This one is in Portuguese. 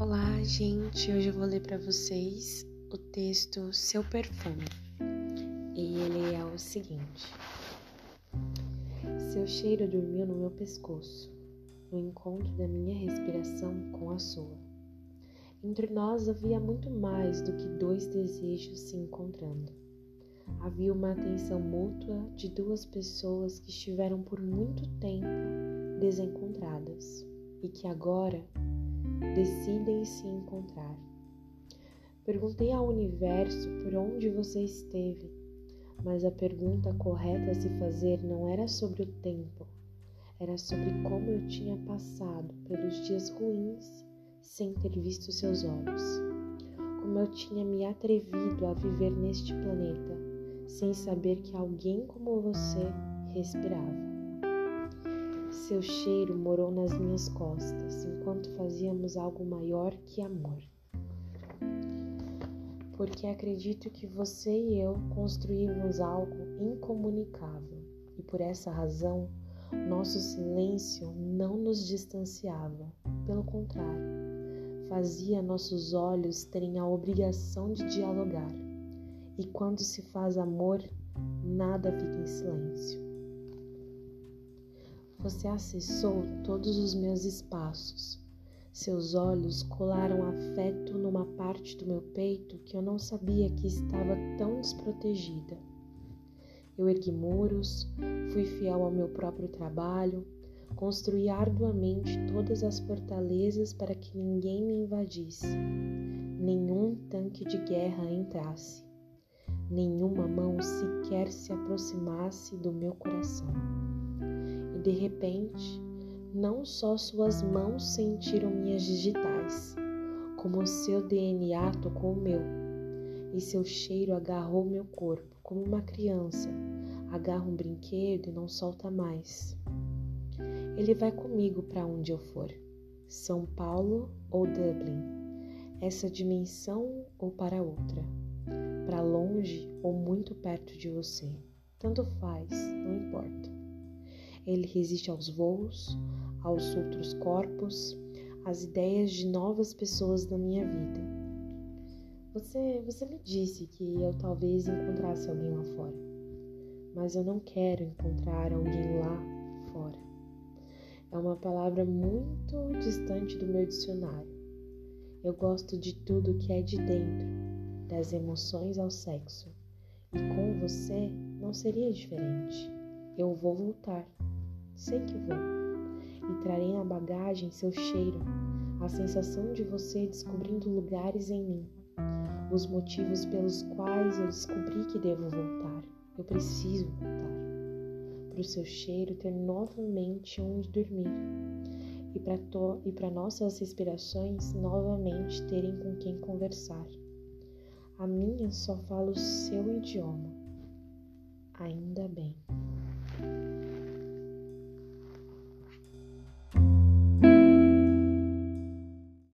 Olá, gente. Hoje eu vou ler para vocês o texto Seu Perfume. E ele é o seguinte: Seu cheiro dormiu no meu pescoço, no encontro da minha respiração com a sua. Entre nós havia muito mais do que dois desejos se encontrando. Havia uma atenção mútua de duas pessoas que estiveram por muito tempo desencontradas e que agora decidem se encontrar. Perguntei ao universo por onde você esteve, mas a pergunta correta a se fazer não era sobre o tempo, era sobre como eu tinha passado pelos dias ruins sem ter visto seus olhos. Como eu tinha me atrevido a viver neste planeta sem saber que alguém como você respirava. Seu cheiro morou nas minhas costas enquanto fazíamos algo maior que amor. Porque acredito que você e eu construímos algo incomunicável e por essa razão nosso silêncio não nos distanciava, pelo contrário, fazia nossos olhos terem a obrigação de dialogar. E quando se faz amor, nada fica em silêncio. Você acessou todos os meus espaços. Seus olhos colaram afeto numa parte do meu peito que eu não sabia que estava tão desprotegida. Eu ergui muros, fui fiel ao meu próprio trabalho, construí arduamente todas as fortalezas para que ninguém me invadisse, nenhum tanque de guerra entrasse, nenhuma mão sequer se aproximasse do meu coração. De repente, não só suas mãos sentiram minhas digitais, como seu DNA tocou o meu, e seu cheiro agarrou meu corpo, como uma criança agarra um brinquedo e não solta mais. Ele vai comigo para onde eu for, São Paulo ou Dublin, essa dimensão ou para outra, para longe ou muito perto de você. Tanto faz, não importa. Ele resiste aos voos, aos outros corpos, às ideias de novas pessoas na minha vida. Você, você me disse que eu talvez encontrasse alguém lá fora, mas eu não quero encontrar alguém lá fora. É uma palavra muito distante do meu dicionário. Eu gosto de tudo que é de dentro, das emoções ao sexo. E com você não seria diferente. Eu vou voltar. Sei que vou. E trarei na bagagem seu cheiro, a sensação de você descobrindo lugares em mim, os motivos pelos quais eu descobri que devo voltar. Eu preciso voltar. Para o seu cheiro ter novamente onde dormir e para nossas respirações novamente terem com quem conversar. A minha só fala o seu idioma. Ainda bem.